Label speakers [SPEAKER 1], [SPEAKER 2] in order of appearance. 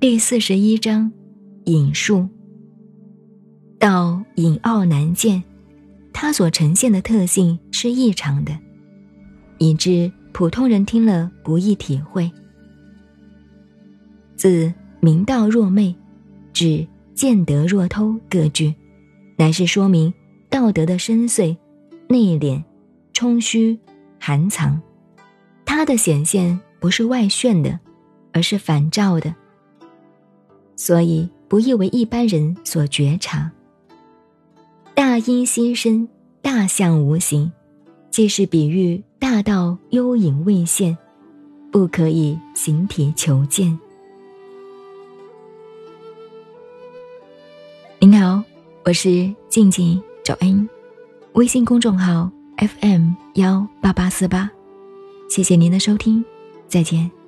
[SPEAKER 1] 第四十一章，引述。道隐奥难见，它所呈现的特性是异常的，以致普通人听了不易体会。自明道若昧，至见德若偷各句，乃是说明道德的深邃、内敛、充虚、含藏。它的显现不是外炫的，而是反照的。所以不易为一般人所觉察。大音希声，大象无形，既是比喻大道幽隐未现，不可以形体求见。您好，我是静静找恩，微信公众号 FM 幺八八四八，谢谢您的收听，再见。